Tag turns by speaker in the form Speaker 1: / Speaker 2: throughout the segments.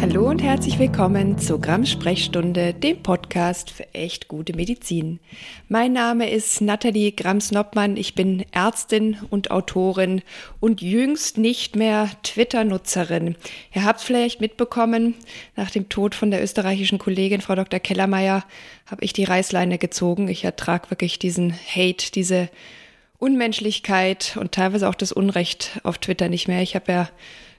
Speaker 1: Hallo und herzlich willkommen zur Grams Sprechstunde, dem Podcast für echt gute Medizin. Mein Name ist Nathalie Grams-Noppmann. Ich bin Ärztin und Autorin und jüngst nicht mehr Twitter-Nutzerin. Ihr habt vielleicht mitbekommen, nach dem Tod von der österreichischen Kollegin Frau Dr. Kellermeier habe ich die Reißleine gezogen. Ich ertrage wirklich diesen Hate, diese Unmenschlichkeit und teilweise auch das Unrecht auf Twitter nicht mehr. Ich habe ja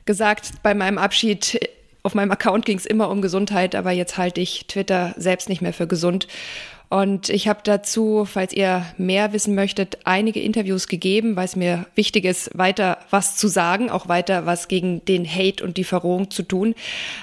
Speaker 1: gesagt bei meinem Abschied, auf meinem Account ging es immer um Gesundheit, aber jetzt halte ich Twitter selbst nicht mehr für gesund. Und ich habe dazu, falls ihr mehr wissen möchtet, einige Interviews gegeben, weil es mir wichtig ist, weiter was zu sagen, auch weiter was gegen den Hate und die Verrohung zu tun.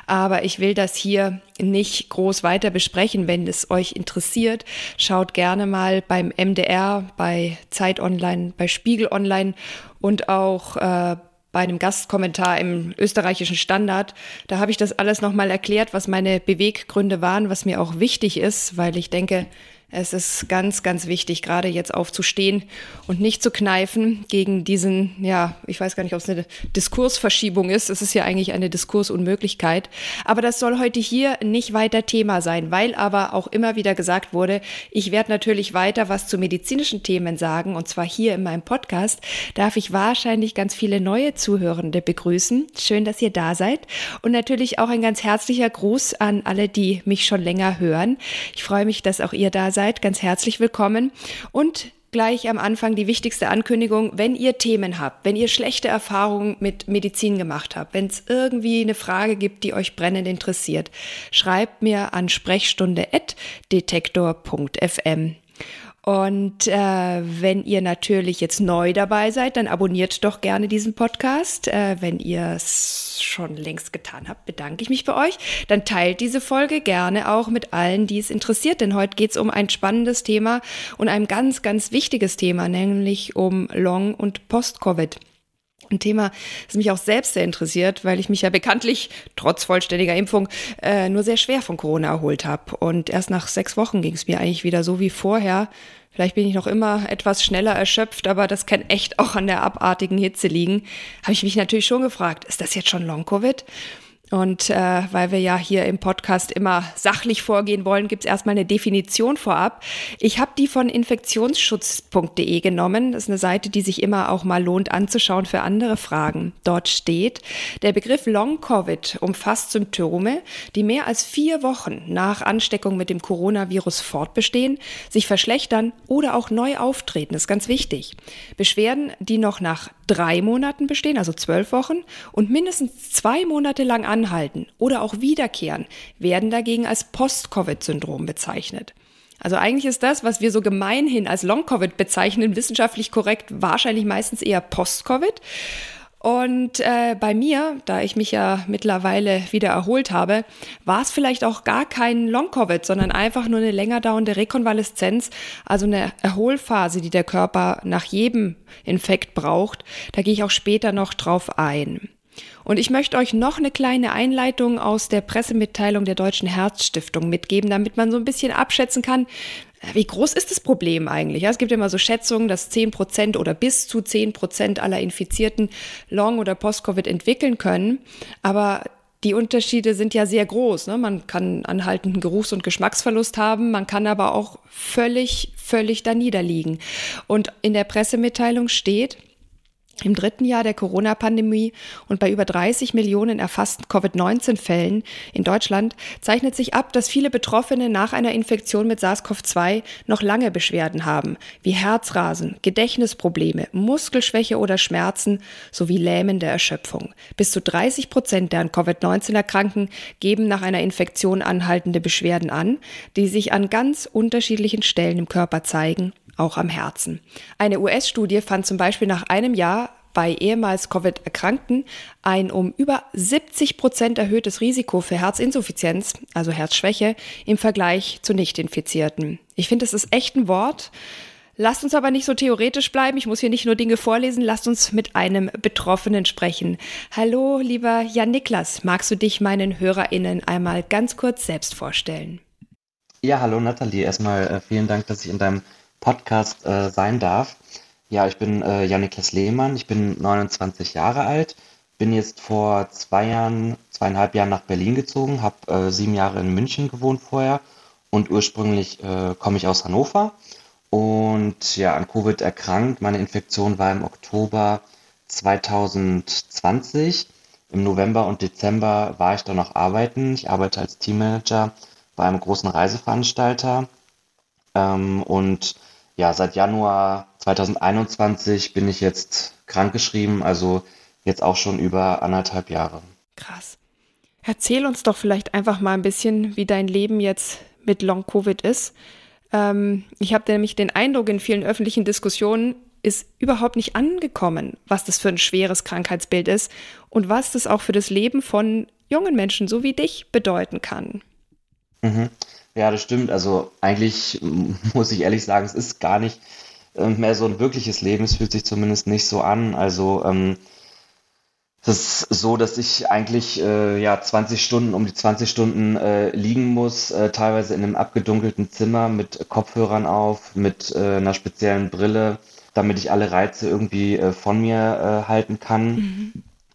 Speaker 1: Aber ich will das hier nicht groß weiter besprechen. Wenn es euch interessiert, schaut gerne mal beim MDR, bei Zeit Online, bei Spiegel Online und auch äh, bei einem Gastkommentar im österreichischen Standard. Da habe ich das alles nochmal erklärt, was meine Beweggründe waren, was mir auch wichtig ist, weil ich denke, es ist ganz, ganz wichtig, gerade jetzt aufzustehen und nicht zu kneifen gegen diesen, ja, ich weiß gar nicht, ob es eine Diskursverschiebung ist. Es ist ja eigentlich eine Diskursunmöglichkeit. Aber das soll heute hier nicht weiter Thema sein, weil aber auch immer wieder gesagt wurde, ich werde natürlich weiter was zu medizinischen Themen sagen. Und zwar hier in meinem Podcast darf ich wahrscheinlich ganz viele neue Zuhörende begrüßen. Schön, dass ihr da seid. Und natürlich auch ein ganz herzlicher Gruß an alle, die mich schon länger hören. Ich freue mich, dass auch ihr da seid seid, ganz herzlich willkommen. Und gleich am Anfang die wichtigste Ankündigung, wenn ihr Themen habt, wenn ihr schlechte Erfahrungen mit Medizin gemacht habt, wenn es irgendwie eine Frage gibt, die euch brennend interessiert, schreibt mir an sprechstunde.detektor.fm. Und äh, wenn ihr natürlich jetzt neu dabei seid, dann abonniert doch gerne diesen Podcast. Äh, wenn ihr es schon längst getan habt, bedanke ich mich bei euch. Dann teilt diese Folge gerne auch mit allen, die es interessiert. Denn heute geht es um ein spannendes Thema und ein ganz, ganz wichtiges Thema, nämlich um Long- und Post-Covid. Ein Thema, das mich auch selbst sehr interessiert, weil ich mich ja bekanntlich trotz vollständiger Impfung äh, nur sehr schwer von Corona erholt habe. Und erst nach sechs Wochen ging es mir eigentlich wieder so wie vorher. Vielleicht bin ich noch immer etwas schneller erschöpft, aber das kann echt auch an der abartigen Hitze liegen. Habe ich mich natürlich schon gefragt, ist das jetzt schon Long-Covid? Und äh, weil wir ja hier im Podcast immer sachlich vorgehen wollen, gibt es erstmal eine Definition vorab. Ich habe die von infektionsschutz.de genommen. Das ist eine Seite, die sich immer auch mal lohnt anzuschauen für andere Fragen. Dort steht, der Begriff Long-Covid umfasst Symptome, die mehr als vier Wochen nach Ansteckung mit dem Coronavirus fortbestehen, sich verschlechtern oder auch neu auftreten. Das ist ganz wichtig. Beschwerden, die noch nach drei Monaten bestehen, also zwölf Wochen, und mindestens zwei Monate lang anhalten oder auch wiederkehren, werden dagegen als Post-Covid-Syndrom bezeichnet. Also eigentlich ist das, was wir so gemeinhin als Long-Covid bezeichnen, wissenschaftlich korrekt wahrscheinlich meistens eher Post-Covid. Und äh, bei mir, da ich mich ja mittlerweile wieder erholt habe, war es vielleicht auch gar kein Long-Covid, sondern einfach nur eine länger dauernde Rekonvaleszenz, also eine Erholphase, die der Körper nach jedem Infekt braucht. Da gehe ich auch später noch drauf ein. Und ich möchte euch noch eine kleine Einleitung aus der Pressemitteilung der Deutschen Herzstiftung mitgeben, damit man so ein bisschen abschätzen kann, wie groß ist das Problem eigentlich? Es gibt immer so Schätzungen, dass 10 Prozent oder bis zu 10 Prozent aller Infizierten Long- oder Post-Covid entwickeln können. Aber die Unterschiede sind ja sehr groß. Ne? Man kann anhaltenden Geruchs- und Geschmacksverlust haben, man kann aber auch völlig, völlig da niederliegen. Und in der Pressemitteilung steht, im dritten Jahr der Corona-Pandemie und bei über 30 Millionen erfassten Covid-19-Fällen in Deutschland zeichnet sich ab, dass viele Betroffene nach einer Infektion mit SARS-CoV-2 noch lange Beschwerden haben, wie Herzrasen, Gedächtnisprobleme, Muskelschwäche oder Schmerzen sowie lähmende Erschöpfung. Bis zu 30 Prozent der an Covid-19 erkranken geben nach einer Infektion anhaltende Beschwerden an, die sich an ganz unterschiedlichen Stellen im Körper zeigen auch am Herzen. Eine US-Studie fand zum Beispiel nach einem Jahr bei ehemals Covid-Erkrankten ein um über 70 Prozent erhöhtes Risiko für Herzinsuffizienz, also Herzschwäche, im Vergleich zu Nicht-Infizierten. Ich finde, das ist echt ein Wort. Lasst uns aber nicht so theoretisch bleiben. Ich muss hier nicht nur Dinge vorlesen. Lasst uns mit einem Betroffenen sprechen. Hallo, lieber Jan Niklas. Magst du dich meinen HörerInnen einmal ganz kurz selbst vorstellen?
Speaker 2: Ja, hallo Nathalie. Erstmal äh, vielen Dank, dass ich in deinem Podcast äh, sein darf. Ja, ich bin äh, Janiklas Lehmann, ich bin 29 Jahre alt, bin jetzt vor zwei Jahren, zweieinhalb Jahren nach Berlin gezogen, habe äh, sieben Jahre in München gewohnt vorher und ursprünglich äh, komme ich aus Hannover und ja, an Covid erkrankt. Meine Infektion war im Oktober 2020. Im November und Dezember war ich dann noch arbeiten. Ich arbeite als Teammanager bei einem großen Reiseveranstalter. Ähm, und ja, seit Januar 2021 bin ich jetzt krankgeschrieben, also jetzt auch schon über anderthalb Jahre.
Speaker 1: Krass. Erzähl uns doch vielleicht einfach mal ein bisschen, wie dein Leben jetzt mit Long-Covid ist. Ähm, ich habe nämlich den Eindruck, in vielen öffentlichen Diskussionen ist überhaupt nicht angekommen, was das für ein schweres Krankheitsbild ist und was das auch für das Leben von jungen Menschen so wie dich bedeuten kann.
Speaker 2: Mhm. Ja, das stimmt. Also eigentlich muss ich ehrlich sagen, es ist gar nicht äh, mehr so ein wirkliches Leben. Es fühlt sich zumindest nicht so an. Also ähm, es ist so, dass ich eigentlich äh, ja 20 Stunden um die 20 Stunden äh, liegen muss, äh, teilweise in einem abgedunkelten Zimmer mit Kopfhörern auf, mit äh, einer speziellen Brille, damit ich alle Reize irgendwie äh, von mir äh, halten kann. Mhm.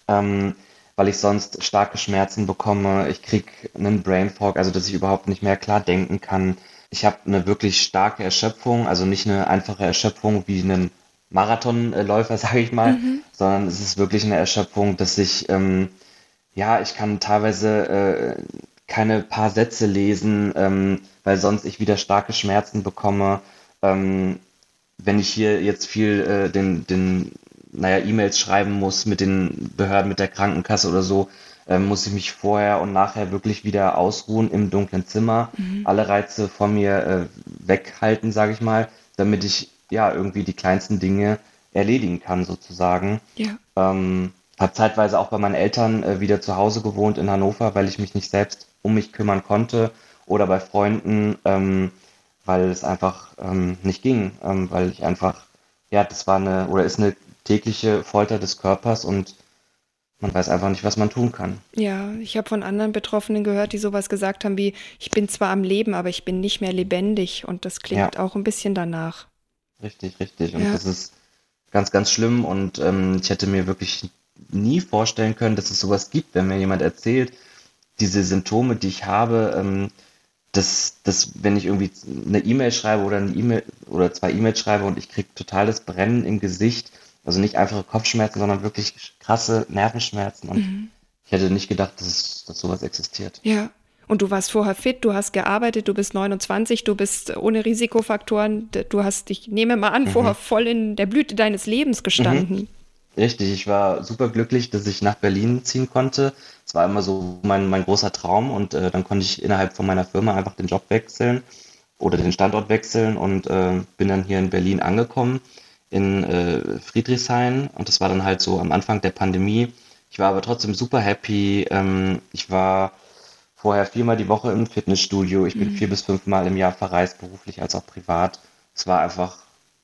Speaker 2: Ähm, weil ich sonst starke Schmerzen bekomme. Ich kriege einen Brain Fog, also dass ich überhaupt nicht mehr klar denken kann. Ich habe eine wirklich starke Erschöpfung, also nicht eine einfache Erschöpfung wie einen Marathonläufer, sage ich mal, mhm. sondern es ist wirklich eine Erschöpfung, dass ich, ähm, ja, ich kann teilweise äh, keine paar Sätze lesen, ähm, weil sonst ich wieder starke Schmerzen bekomme. Ähm, wenn ich hier jetzt viel äh, den, den naja, E-Mails schreiben muss mit den Behörden, mit der Krankenkasse oder so, ähm, muss ich mich vorher und nachher wirklich wieder ausruhen im dunklen Zimmer, mhm. alle Reize von mir äh, weghalten, sage ich mal, damit ich ja irgendwie die kleinsten Dinge erledigen kann sozusagen. Ja. Ähm, habe zeitweise auch bei meinen Eltern äh, wieder zu Hause gewohnt in Hannover, weil ich mich nicht selbst um mich kümmern konnte oder bei Freunden, ähm, weil es einfach ähm, nicht ging, ähm, weil ich einfach, ja, das war eine oder ist eine tägliche Folter des Körpers und man weiß einfach nicht, was man tun kann.
Speaker 1: Ja, ich habe von anderen Betroffenen gehört, die sowas gesagt haben wie, ich bin zwar am Leben, aber ich bin nicht mehr lebendig und das klingt ja. auch ein bisschen danach.
Speaker 2: Richtig, richtig. Und ja. das ist ganz, ganz schlimm und ähm, ich hätte mir wirklich nie vorstellen können, dass es sowas gibt, wenn mir jemand erzählt, diese Symptome, die ich habe, ähm, dass, dass wenn ich irgendwie eine E-Mail schreibe oder eine E-Mail oder zwei E-Mails schreibe und ich kriege totales Brennen im Gesicht, also nicht einfache Kopfschmerzen, sondern wirklich krasse Nervenschmerzen. Und mhm. ich hätte nicht gedacht, dass, es, dass sowas existiert.
Speaker 1: Ja. Und du warst vorher fit, du hast gearbeitet, du bist 29, du bist ohne Risikofaktoren, du hast, ich nehme mal an, mhm. vorher voll in der Blüte deines Lebens gestanden. Mhm.
Speaker 2: Richtig, ich war super glücklich, dass ich nach Berlin ziehen konnte. Es war immer so mein, mein großer Traum und äh, dann konnte ich innerhalb von meiner Firma einfach den Job wechseln oder den Standort wechseln und äh, bin dann hier in Berlin angekommen in äh, Friedrichshain und das war dann halt so am Anfang der Pandemie. Ich war aber trotzdem super happy. Ähm, ich war vorher viermal die Woche im Fitnessstudio. Ich bin mhm. vier bis fünfmal im Jahr verreist, beruflich als auch privat. Es war einfach,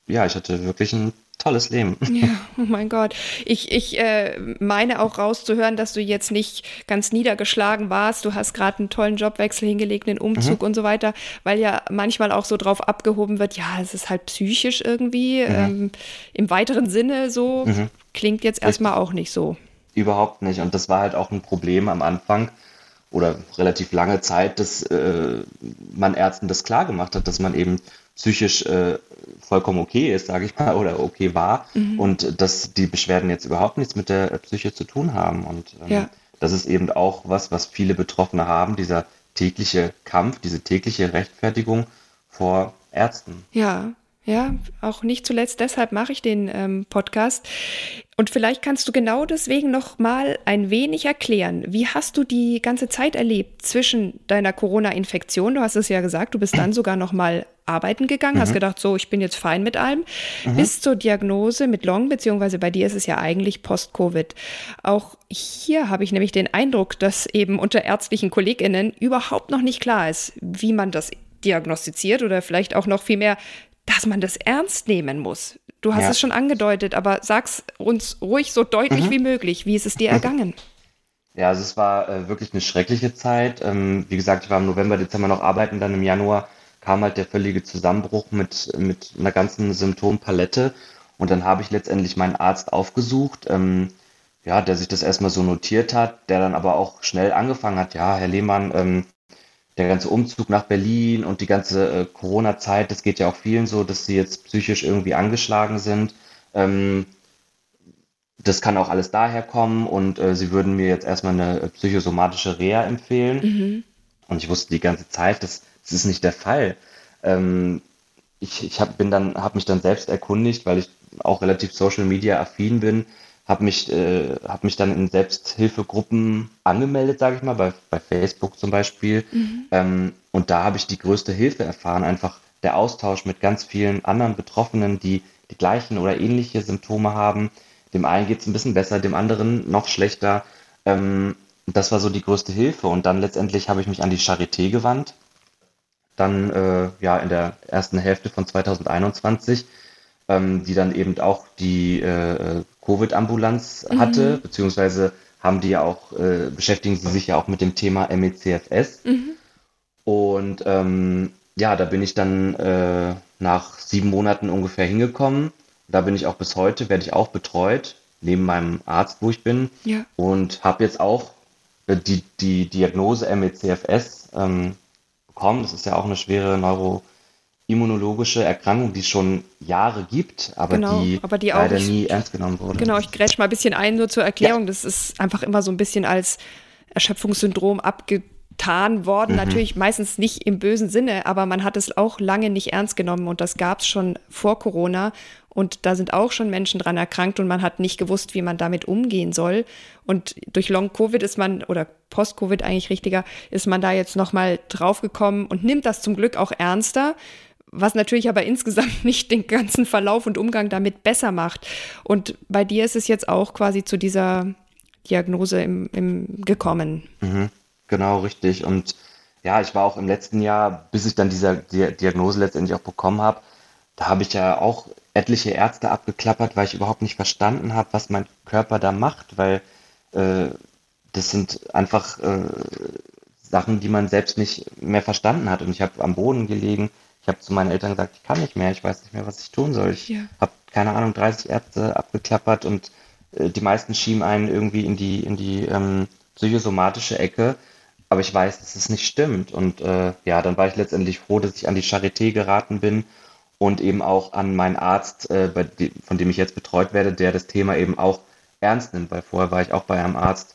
Speaker 2: ja, ich hatte wirklich ein tolles Leben.
Speaker 1: Ja, oh mein Gott. Ich, ich äh, meine auch rauszuhören, dass du jetzt nicht ganz niedergeschlagen warst. Du hast gerade einen tollen Jobwechsel hingelegt, einen Umzug mhm. und so weiter, weil ja manchmal auch so drauf abgehoben wird, ja, es ist halt psychisch irgendwie. Mhm. Ähm, Im weiteren Sinne so mhm. klingt jetzt erstmal auch nicht so.
Speaker 2: Überhaupt nicht. Und das war halt auch ein Problem am Anfang oder relativ lange Zeit, dass äh, man Ärzten das klar gemacht hat, dass man eben psychisch äh, vollkommen okay ist, sage ich mal, oder okay war mhm. und dass die Beschwerden jetzt überhaupt nichts mit der Psyche zu tun haben. Und ähm, ja. das ist eben auch was, was viele Betroffene haben, dieser tägliche Kampf, diese tägliche Rechtfertigung vor Ärzten.
Speaker 1: Ja, ja, auch nicht zuletzt deshalb mache ich den ähm, Podcast. Und vielleicht kannst du genau deswegen noch mal ein wenig erklären, wie hast du die ganze Zeit erlebt zwischen deiner Corona-Infektion? Du hast es ja gesagt, du bist dann sogar noch mal arbeiten gegangen, mhm. hast gedacht, so, ich bin jetzt fein mit allem, mhm. bis zur Diagnose mit Long, beziehungsweise bei dir ist es ja eigentlich Post-Covid. Auch hier habe ich nämlich den Eindruck, dass eben unter ärztlichen KollegInnen überhaupt noch nicht klar ist, wie man das diagnostiziert oder vielleicht auch noch viel mehr, dass man das ernst nehmen muss. Du hast ja. es schon angedeutet, aber sag's uns ruhig so deutlich mhm. wie möglich. Wie ist es dir ergangen?
Speaker 2: Ja, also es war äh, wirklich eine schreckliche Zeit. Ähm, wie gesagt, ich war im November, Dezember noch arbeiten, dann im Januar kam halt der völlige Zusammenbruch mit, mit einer ganzen Symptompalette. Und dann habe ich letztendlich meinen Arzt aufgesucht, ähm, ja, der sich das erstmal so notiert hat, der dann aber auch schnell angefangen hat, ja, Herr Lehmann, ähm, der ganze Umzug nach Berlin und die ganze äh, Corona-Zeit, das geht ja auch vielen so, dass sie jetzt psychisch irgendwie angeschlagen sind. Ähm, das kann auch alles daher kommen und äh, sie würden mir jetzt erstmal eine psychosomatische Reha empfehlen. Mhm. Und ich wusste die ganze Zeit, das, das ist nicht der Fall. Ähm, ich ich hab, bin dann, habe mich dann selbst erkundigt, weil ich auch relativ Social Media affin bin, habe mich, äh, hab mich dann in Selbsthilfegruppen angemeldet, sage ich mal, bei, bei Facebook zum Beispiel. Mhm. Ähm, und da habe ich die größte Hilfe erfahren, einfach der Austausch mit ganz vielen anderen Betroffenen, die die gleichen oder ähnliche Symptome haben. Dem einen geht es ein bisschen besser, dem anderen noch schlechter. Ähm, das war so die größte Hilfe. Und dann letztendlich habe ich mich an die Charité gewandt. Dann äh, ja in der ersten Hälfte von 2021 ähm, die dann eben auch die äh, Covid-Ambulanz mhm. hatte, beziehungsweise haben die ja auch, äh, beschäftigen sie sich ja auch mit dem Thema MECFS. Mhm. Und ähm, ja, da bin ich dann äh, nach sieben Monaten ungefähr hingekommen. Da bin ich auch bis heute, werde ich auch betreut, neben meinem Arzt, wo ich bin. Ja. Und habe jetzt auch äh, die, die Diagnose MECFS ähm, bekommen. Das ist ja auch eine schwere Neuro- immunologische Erkrankung, die es schon Jahre gibt, aber genau, die, aber die leider nie ernst genommen wurde.
Speaker 1: Genau, ich grätsch mal ein bisschen ein, nur zur Erklärung. Ja. Das ist einfach immer so ein bisschen als Erschöpfungssyndrom abgetan worden. Mhm. Natürlich meistens nicht im bösen Sinne, aber man hat es auch lange nicht ernst genommen und das gab es schon vor Corona. Und da sind auch schon Menschen dran erkrankt und man hat nicht gewusst, wie man damit umgehen soll. Und durch Long-Covid ist man, oder Post-Covid eigentlich richtiger, ist man da jetzt nochmal draufgekommen und nimmt das zum Glück auch ernster was natürlich aber insgesamt nicht den ganzen Verlauf und Umgang damit besser macht. Und bei dir ist es jetzt auch quasi zu dieser Diagnose im, im gekommen.
Speaker 2: Mhm, genau, richtig. Und ja, ich war auch im letzten Jahr, bis ich dann diese Diagnose letztendlich auch bekommen habe, da habe ich ja auch etliche Ärzte abgeklappert, weil ich überhaupt nicht verstanden habe, was mein Körper da macht, weil äh, das sind einfach äh, Sachen, die man selbst nicht mehr verstanden hat. Und ich habe am Boden gelegen, ich habe zu meinen Eltern gesagt, ich kann nicht mehr, ich weiß nicht mehr, was ich tun soll. Ich ja. habe, keine Ahnung, 30 Ärzte abgeklappert und äh, die meisten schieben einen irgendwie in die, in die ähm, psychosomatische Ecke. Aber ich weiß, dass es nicht stimmt. Und äh, ja, dann war ich letztendlich froh, dass ich an die Charité geraten bin und eben auch an meinen Arzt, äh, dem, von dem ich jetzt betreut werde, der das Thema eben auch ernst nimmt, weil vorher war ich auch bei einem Arzt,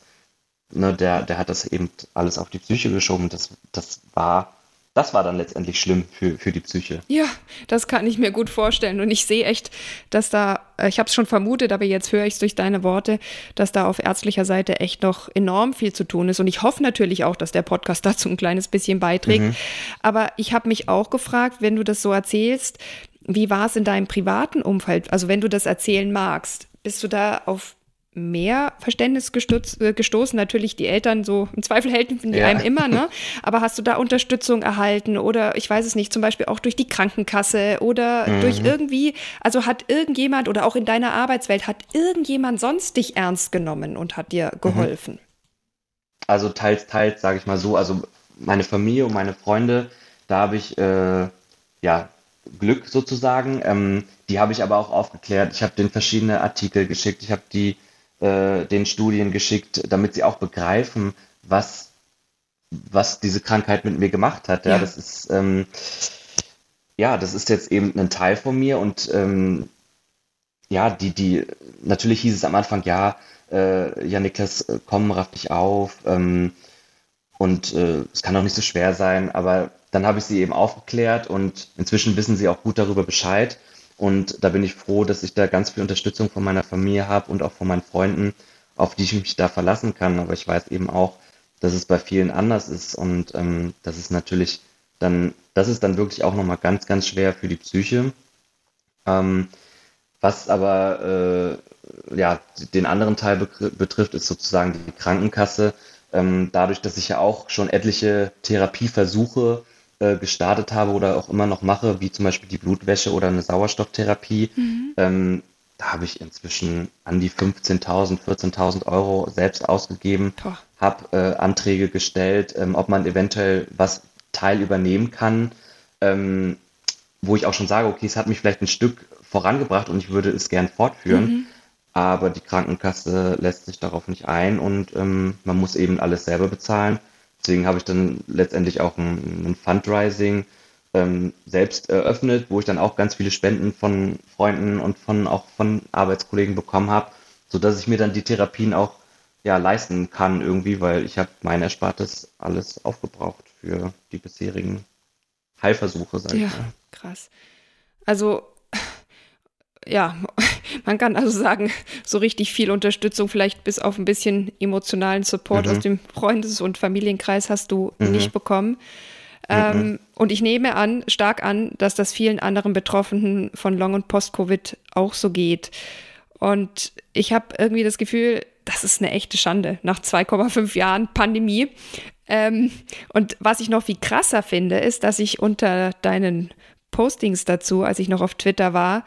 Speaker 2: ne, der, der hat das eben alles auf die Psyche geschoben. Das, das war das war dann letztendlich schlimm für, für die Psyche.
Speaker 1: Ja, das kann ich mir gut vorstellen. Und ich sehe echt, dass da, äh, ich habe es schon vermutet, aber jetzt höre ich es durch deine Worte, dass da auf ärztlicher Seite echt noch enorm viel zu tun ist. Und ich hoffe natürlich auch, dass der Podcast dazu ein kleines bisschen beiträgt. Mhm. Aber ich habe mich auch gefragt, wenn du das so erzählst, wie war es in deinem privaten Umfeld? Also wenn du das erzählen magst, bist du da auf mehr Verständnis gestutz, äh, gestoßen. Natürlich die Eltern so im Zweifel helfen die ja. einem immer, ne? Aber hast du da Unterstützung erhalten oder ich weiß es nicht, zum Beispiel auch durch die Krankenkasse oder mhm. durch irgendwie, also hat irgendjemand oder auch in deiner Arbeitswelt hat irgendjemand sonst dich ernst genommen und hat dir mhm. geholfen?
Speaker 2: Also teils, teils, sage ich mal so. Also meine Familie und meine Freunde, da habe ich äh, ja Glück sozusagen. Ähm, die habe ich aber auch aufgeklärt. Ich habe denen verschiedene Artikel geschickt. Ich habe die äh, den Studien geschickt, damit sie auch begreifen, was, was diese Krankheit mit mir gemacht hat. Ja, ja. das ist, ähm, ja, das ist jetzt eben ein Teil von mir und ähm, ja, die, die, natürlich hieß es am Anfang, ja, äh, ja, Niklas, äh, komm, raff dich auf, ähm, und äh, es kann auch nicht so schwer sein, aber dann habe ich sie eben aufgeklärt und inzwischen wissen sie auch gut darüber Bescheid. Und da bin ich froh, dass ich da ganz viel Unterstützung von meiner Familie habe und auch von meinen Freunden, auf die ich mich da verlassen kann. Aber ich weiß eben auch, dass es bei vielen anders ist und ähm, das ist natürlich dann, das ist dann wirklich auch nochmal ganz, ganz schwer für die Psyche. Ähm, was aber äh, ja, den anderen Teil betrifft, ist sozusagen die Krankenkasse. Ähm, dadurch, dass ich ja auch schon etliche Therapieversuche äh, gestartet habe oder auch immer noch mache, wie zum Beispiel die Blutwäsche oder eine Sauerstofftherapie, mhm. ähm, da habe ich inzwischen an die 15.000, 14.000 Euro selbst ausgegeben, habe äh, Anträge gestellt, ähm, ob man eventuell was Teil übernehmen kann. ähm, wo ich auch schon sage, okay, es hat mich vielleicht ein Stück vorangebracht und ich würde es gern fortführen. Mhm. Aber die Krankenkasse lässt sich darauf nicht ein und ähm, man muss eben alles selber bezahlen. Deswegen habe ich dann letztendlich auch ein, ein Fundraising ähm, selbst eröffnet, wo ich dann auch ganz viele Spenden von Freunden und von auch von Arbeitskollegen bekommen habe, sodass ich mir dann die Therapien auch ja, leisten kann irgendwie, weil ich habe mein Erspartes alles aufgebraucht für die bisherigen Heilversuche,
Speaker 1: sag ja, ich mal. krass. Also ja, man kann also sagen, so richtig viel Unterstützung, vielleicht bis auf ein bisschen emotionalen Support mhm. aus dem Freundes- und Familienkreis hast du mhm. nicht bekommen. Ähm, mhm. Und ich nehme an, stark an, dass das vielen anderen Betroffenen von Long- und Post-Covid auch so geht. Und ich habe irgendwie das Gefühl, das ist eine echte Schande nach 2,5 Jahren Pandemie. Ähm, und was ich noch viel krasser finde, ist, dass ich unter deinen Postings dazu, als ich noch auf Twitter war,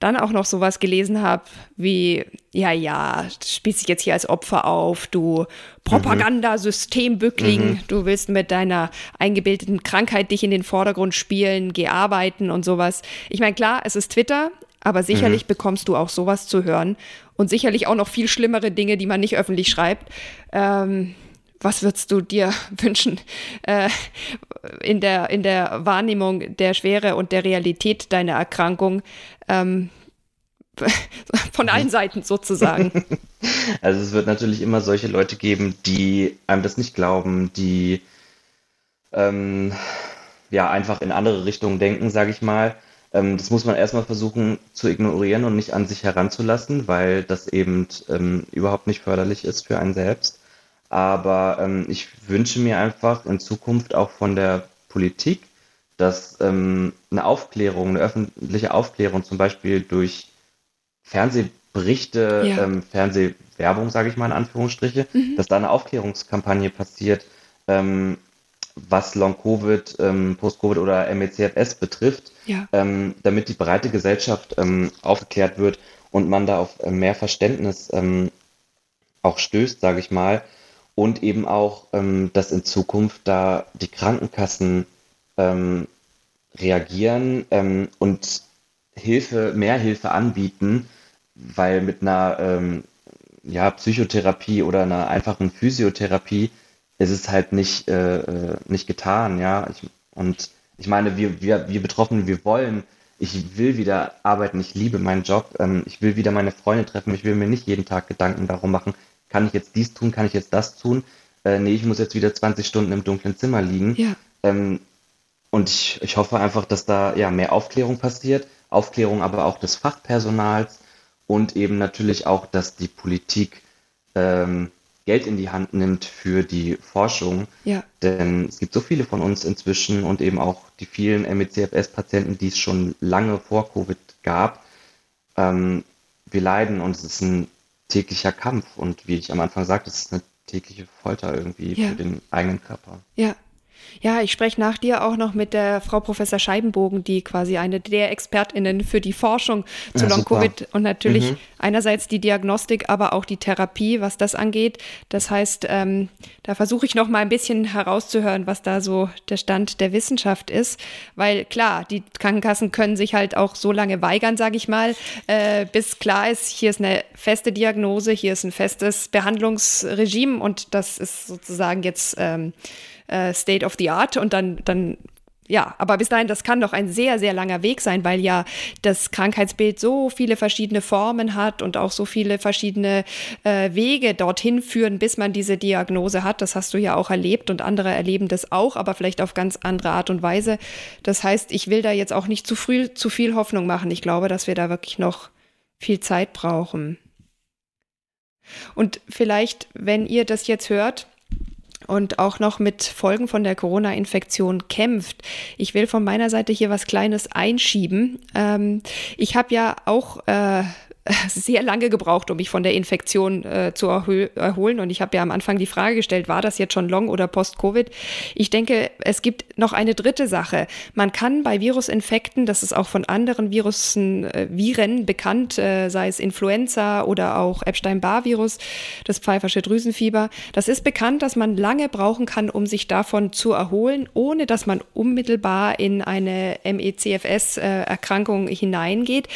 Speaker 1: dann auch noch sowas gelesen habe wie, ja, ja, spielst dich jetzt hier als Opfer auf, du Propagandasystembückling, mhm. du willst mit deiner eingebildeten Krankheit dich in den Vordergrund spielen, geh arbeiten und sowas. Ich meine, klar, es ist Twitter, aber sicherlich mhm. bekommst du auch sowas zu hören und sicherlich auch noch viel schlimmere Dinge, die man nicht öffentlich schreibt. Ähm, was würdest du dir wünschen äh, in, der, in der Wahrnehmung der Schwere und der Realität deiner Erkrankung? Ähm, von allen Seiten sozusagen.
Speaker 2: Also es wird natürlich immer solche Leute geben, die einem das nicht glauben, die ähm, ja einfach in andere Richtungen denken, sage ich mal. Ähm, das muss man erstmal versuchen zu ignorieren und nicht an sich heranzulassen, weil das eben ähm, überhaupt nicht förderlich ist für einen selbst. Aber ähm, ich wünsche mir einfach in Zukunft auch von der Politik, dass ähm, eine Aufklärung, eine öffentliche Aufklärung zum Beispiel durch Fernsehberichte, ja. ähm, Fernsehwerbung, sage ich mal in Anführungsstriche, mhm. dass da eine Aufklärungskampagne passiert, ähm, was Long-Covid, ähm, Post-Covid oder MECFS betrifft, ja. ähm, damit die breite Gesellschaft ähm, aufgeklärt wird und man da auf mehr Verständnis ähm, auch stößt, sage ich mal, und eben auch, ähm, dass in Zukunft da die Krankenkassen ähm, reagieren ähm, und Hilfe, mehr Hilfe anbieten, weil mit einer ähm, ja, Psychotherapie oder einer einfachen Physiotherapie ist es halt nicht, äh, äh nicht getan, ja. Ich, und ich meine, wir, wir, wir Betroffenen, wir wollen, ich will wieder arbeiten, ich liebe meinen Job, ähm, ich will wieder meine Freunde treffen, ich will mir nicht jeden Tag Gedanken darum machen, kann ich jetzt dies tun, kann ich jetzt das tun? Äh, nee, ich muss jetzt wieder 20 Stunden im dunklen Zimmer liegen. Ja. Ähm, und ich, ich hoffe einfach, dass da ja mehr Aufklärung passiert, Aufklärung aber auch des Fachpersonals und eben natürlich auch, dass die Politik ähm, Geld in die Hand nimmt für die Forschung. Ja. Denn es gibt so viele von uns inzwischen und eben auch die vielen MECFS-Patienten, die es schon lange vor Covid gab. Ähm, wir leiden und es ist ein täglicher Kampf. Und wie ich am Anfang sagte, es ist eine tägliche Folter irgendwie ja. für den eigenen Körper.
Speaker 1: Ja, ja, ich spreche nach dir auch noch mit der Frau Professor Scheibenbogen, die quasi eine der ExpertInnen für die Forschung zu ja, Long-Covid und natürlich mhm. einerseits die Diagnostik, aber auch die Therapie, was das angeht. Das heißt, ähm, da versuche ich noch mal ein bisschen herauszuhören, was da so der Stand der Wissenschaft ist, weil klar, die Krankenkassen können sich halt auch so lange weigern, sage ich mal, äh, bis klar ist, hier ist eine feste Diagnose, hier ist ein festes Behandlungsregime und das ist sozusagen jetzt ähm, äh, State of the Art und dann, dann ja, aber bis dahin, das kann doch ein sehr, sehr langer Weg sein, weil ja das Krankheitsbild so viele verschiedene Formen hat und auch so viele verschiedene äh, Wege dorthin führen, bis man diese Diagnose hat. Das hast du ja auch erlebt und andere erleben das auch, aber vielleicht auf ganz andere Art und Weise. Das heißt, ich will da jetzt auch nicht zu früh zu viel Hoffnung machen. Ich glaube, dass wir da wirklich noch viel Zeit brauchen. Und vielleicht, wenn ihr das jetzt hört, und auch noch mit Folgen von der Corona-Infektion kämpft. Ich will von meiner Seite hier was Kleines einschieben. Ähm, ich habe ja auch äh, sehr lange gebraucht, um mich von der Infektion äh, zu erholen. Und ich habe ja am Anfang die Frage gestellt, war das jetzt schon Long- oder Post-Covid? Ich denke, es gibt noch eine dritte Sache. Man kann bei Virusinfekten, das ist auch von anderen Virussen, äh, Viren bekannt, äh, sei es Influenza oder auch Epstein-Barr-Virus, das Pfeiffersche Drüsenfieber, das ist bekannt, dass man lange brauchen kann, um sich davon zu erholen, ohne dass man unmittelbar in eine MECFS-Erkrankung hineingeht.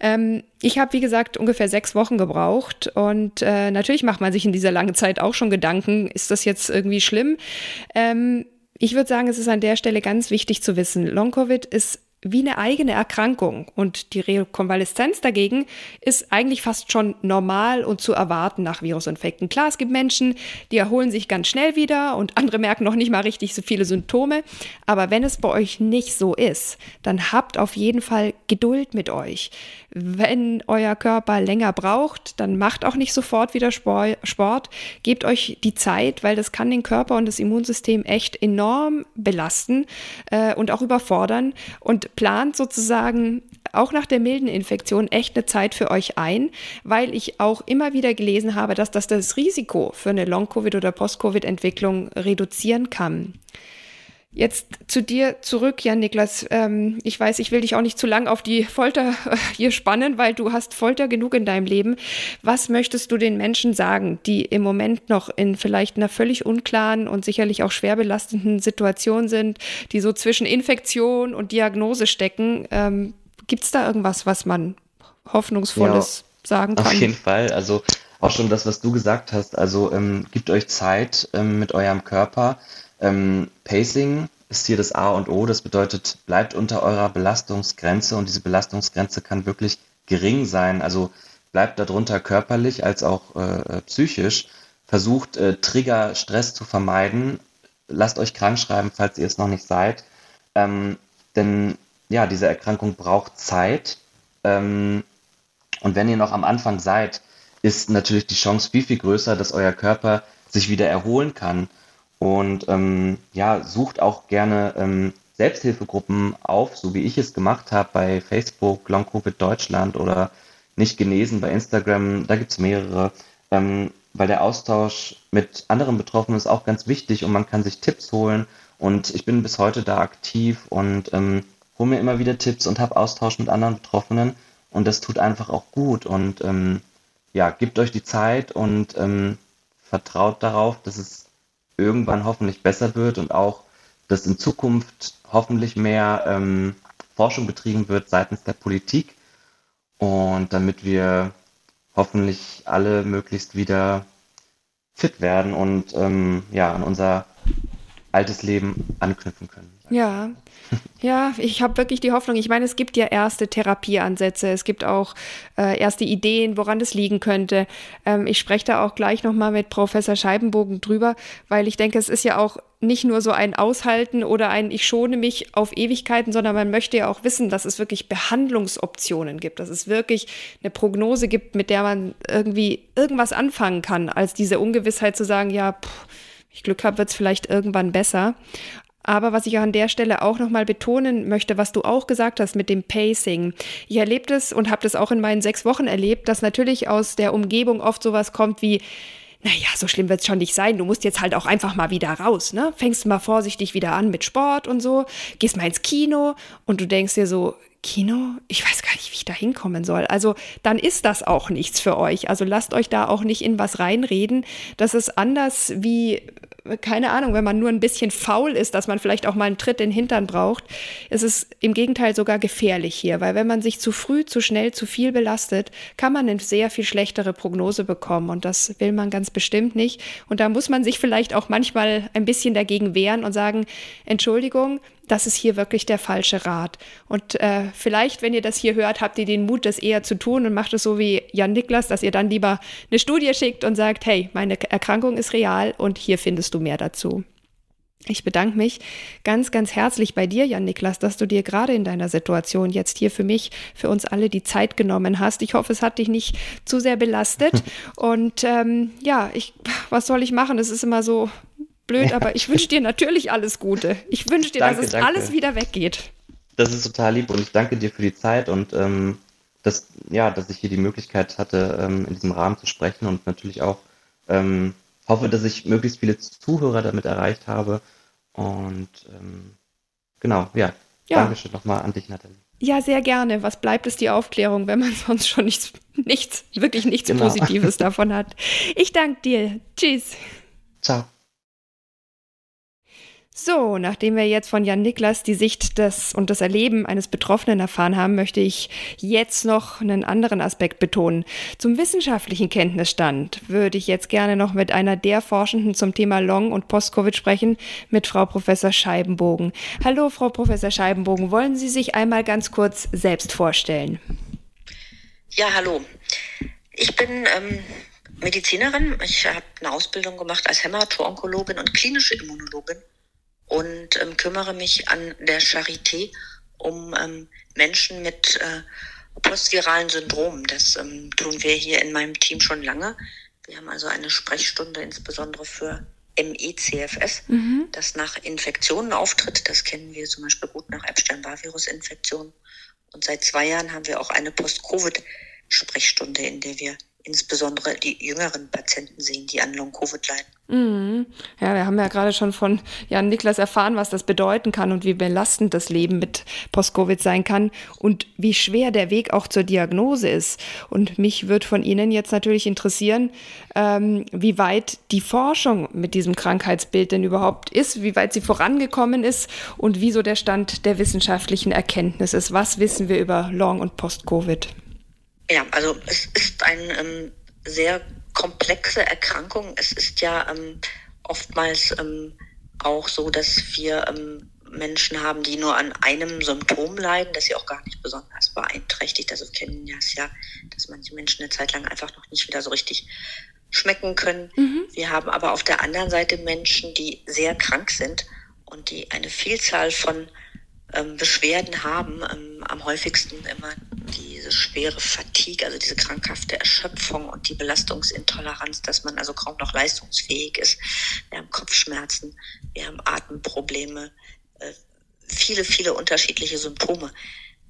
Speaker 1: Ähm, ich habe, wie gesagt, ungefähr sechs Wochen gebraucht und äh, natürlich macht man sich in dieser langen Zeit auch schon Gedanken, ist das jetzt irgendwie schlimm? Ähm, ich würde sagen, es ist an der Stelle ganz wichtig zu wissen, Long-Covid ist wie eine eigene Erkrankung. Und die Rekonvaleszenz dagegen ist eigentlich fast schon normal und zu erwarten nach Virusinfekten. Klar, es gibt Menschen, die erholen sich ganz schnell wieder und andere merken noch nicht mal richtig so viele Symptome. Aber wenn es bei euch nicht so ist, dann habt auf jeden Fall Geduld mit euch. Wenn euer Körper länger braucht, dann macht auch nicht sofort wieder Sport. Gebt euch die Zeit, weil das kann den Körper und das Immunsystem echt enorm belasten äh, und auch überfordern. Und plant sozusagen auch nach der milden Infektion echt eine Zeit für euch ein, weil ich auch immer wieder gelesen habe, dass das das Risiko für eine Long-Covid- oder Post-Covid-Entwicklung reduzieren kann. Jetzt zu dir zurück, Jan Niklas. Ähm, ich weiß, ich will dich auch nicht zu lang auf die Folter äh, hier spannen, weil du hast Folter genug in deinem Leben. Was möchtest du den Menschen sagen, die im Moment noch in vielleicht einer völlig unklaren und sicherlich auch schwer belastenden Situation sind, die so zwischen Infektion und Diagnose stecken? Ähm, Gibt es da irgendwas, was man hoffnungsvolles ja, sagen kann?
Speaker 2: Auf jeden Fall. Also auch schon das, was du gesagt hast. Also ähm, gebt euch Zeit ähm, mit eurem Körper ähm, Pacing ist hier das A und O. Das bedeutet, bleibt unter eurer Belastungsgrenze und diese Belastungsgrenze kann wirklich gering sein. Also bleibt darunter körperlich als auch äh, psychisch. Versucht äh, Trigger, Stress zu vermeiden. Lasst euch krank schreiben, falls ihr es noch nicht seid. Ähm, denn ja, diese Erkrankung braucht Zeit. Ähm, und wenn ihr noch am Anfang seid, ist natürlich die Chance viel, viel größer, dass euer Körper sich wieder erholen kann. Und ähm, ja, sucht auch gerne ähm, Selbsthilfegruppen auf, so wie ich es gemacht habe bei Facebook, Long Covid Deutschland oder Nicht genesen bei Instagram. Da gibt's mehrere, ähm, weil der Austausch mit anderen Betroffenen ist auch ganz wichtig und man kann sich Tipps holen. Und ich bin bis heute da aktiv und ähm, hole mir immer wieder Tipps und habe Austausch mit anderen Betroffenen. Und das tut einfach auch gut. Und ähm, ja, gebt euch die Zeit und ähm, vertraut darauf, dass es irgendwann hoffentlich besser wird und auch, dass in Zukunft hoffentlich mehr ähm, Forschung betrieben wird seitens der Politik. Und damit wir hoffentlich alle möglichst wieder fit werden und ähm, ja an unser altes Leben anknüpfen können.
Speaker 1: Ja, ja, ich habe wirklich die Hoffnung. Ich meine, es gibt ja erste Therapieansätze, es gibt auch äh, erste Ideen, woran das liegen könnte. Ähm, ich spreche da auch gleich nochmal mit Professor Scheibenbogen drüber, weil ich denke, es ist ja auch nicht nur so ein Aushalten oder ein Ich schone mich auf Ewigkeiten, sondern man möchte ja auch wissen, dass es wirklich Behandlungsoptionen gibt, dass es wirklich eine Prognose gibt, mit der man irgendwie irgendwas anfangen kann, als diese Ungewissheit zu sagen, ja, pff, ich Glück habe, wird es vielleicht irgendwann besser. Aber was ich an der Stelle auch nochmal betonen möchte, was du auch gesagt hast mit dem Pacing. Ich erlebe das und habe das auch in meinen sechs Wochen erlebt, dass natürlich aus der Umgebung oft sowas kommt wie, naja, so schlimm wird es schon nicht sein. Du musst jetzt halt auch einfach mal wieder raus, ne? Fängst mal vorsichtig wieder an mit Sport und so, gehst mal ins Kino und du denkst dir so, Kino? Ich weiß gar nicht, wie ich da hinkommen soll. Also dann ist das auch nichts für euch. Also lasst euch da auch nicht in was reinreden. Das ist anders wie keine Ahnung, wenn man nur ein bisschen faul ist, dass man vielleicht auch mal einen Tritt in den Hintern braucht, ist es im Gegenteil sogar gefährlich hier, weil wenn man sich zu früh, zu schnell, zu viel belastet, kann man eine sehr viel schlechtere Prognose bekommen und das will man ganz bestimmt nicht. Und da muss man sich vielleicht auch manchmal ein bisschen dagegen wehren und sagen, Entschuldigung, das ist hier wirklich der falsche Rat. Und äh, vielleicht, wenn ihr das hier hört, habt ihr den Mut, das eher zu tun und macht es so wie Jan Niklas, dass ihr dann lieber eine Studie schickt und sagt, hey, meine Erkrankung ist real und hier findest du mehr dazu. Ich bedanke mich ganz, ganz herzlich bei dir, Jan Niklas, dass du dir gerade in deiner Situation jetzt hier für mich, für uns alle die Zeit genommen hast. Ich hoffe, es hat dich nicht zu sehr belastet. Und ähm, ja, ich, was soll ich machen? Es ist immer so blöd, aber ich wünsche dir natürlich alles Gute. Ich wünsche dir, danke, dass es danke. alles wieder weggeht.
Speaker 2: Das ist total lieb und ich danke dir für die Zeit und ähm, dass, ja, dass ich hier die Möglichkeit hatte, ähm, in diesem Rahmen zu sprechen und natürlich auch ähm, hoffe, dass ich möglichst viele Zuhörer damit erreicht habe. Und ähm, genau, ja, ja. Dankeschön nochmal an dich, Nathalie.
Speaker 1: Ja, sehr gerne. Was bleibt, ist die Aufklärung, wenn man sonst schon nichts, nichts wirklich nichts genau. Positives davon hat. Ich danke dir. Tschüss.
Speaker 2: Ciao.
Speaker 1: So, nachdem wir jetzt von Jan Niklas die Sicht des und das Erleben eines Betroffenen erfahren haben, möchte ich jetzt noch einen anderen Aspekt betonen. Zum wissenschaftlichen Kenntnisstand würde ich jetzt gerne noch mit einer der Forschenden zum Thema Long- und Post-Covid sprechen, mit Frau Professor Scheibenbogen. Hallo, Frau Professor Scheibenbogen, wollen Sie sich einmal ganz kurz selbst vorstellen?
Speaker 3: Ja, hallo. Ich bin ähm, Medizinerin. Ich habe eine Ausbildung gemacht als Hämato-Onkologin und klinische Immunologin und ähm, kümmere mich an der Charité um ähm, Menschen mit äh, postviralen Syndromen. Das ähm, tun wir hier in meinem Team schon lange. Wir haben also eine Sprechstunde insbesondere für MECFS, mhm. das nach Infektionen auftritt. Das kennen wir zum Beispiel gut nach Epstein-Barr-Virus-Infektionen. Und seit zwei Jahren haben wir auch eine Post-Covid-Sprechstunde, in der wir insbesondere die jüngeren Patienten sehen, die an Long-Covid leiden.
Speaker 1: Mhm. Ja, wir haben ja gerade schon von Jan Niklas erfahren, was das bedeuten kann und wie belastend das Leben mit Post-Covid sein kann und wie schwer der Weg auch zur Diagnose ist. Und mich wird von Ihnen jetzt natürlich interessieren, ähm, wie weit die Forschung mit diesem Krankheitsbild denn überhaupt ist, wie weit sie vorangekommen ist und wieso der Stand der wissenschaftlichen Erkenntnis ist. Was wissen wir über Long- und Post-Covid?
Speaker 3: Ja, also es ist eine ähm, sehr komplexe Erkrankung. Es ist ja ähm, oftmals ähm, auch so, dass wir ähm, Menschen haben, die nur an einem Symptom leiden, das sie auch gar nicht besonders beeinträchtigt. Also wir kennen ja es ja, dass manche Menschen eine Zeit lang einfach noch nicht wieder so richtig schmecken können. Mhm. Wir haben aber auf der anderen Seite Menschen, die sehr krank sind und die eine Vielzahl von ähm, Beschwerden haben. Ähm, am häufigsten immer diese schwere Fatigue, also diese krankhafte Erschöpfung und die Belastungsintoleranz, dass man also kaum noch leistungsfähig ist. Wir haben Kopfschmerzen, wir haben Atemprobleme, äh, viele, viele unterschiedliche Symptome.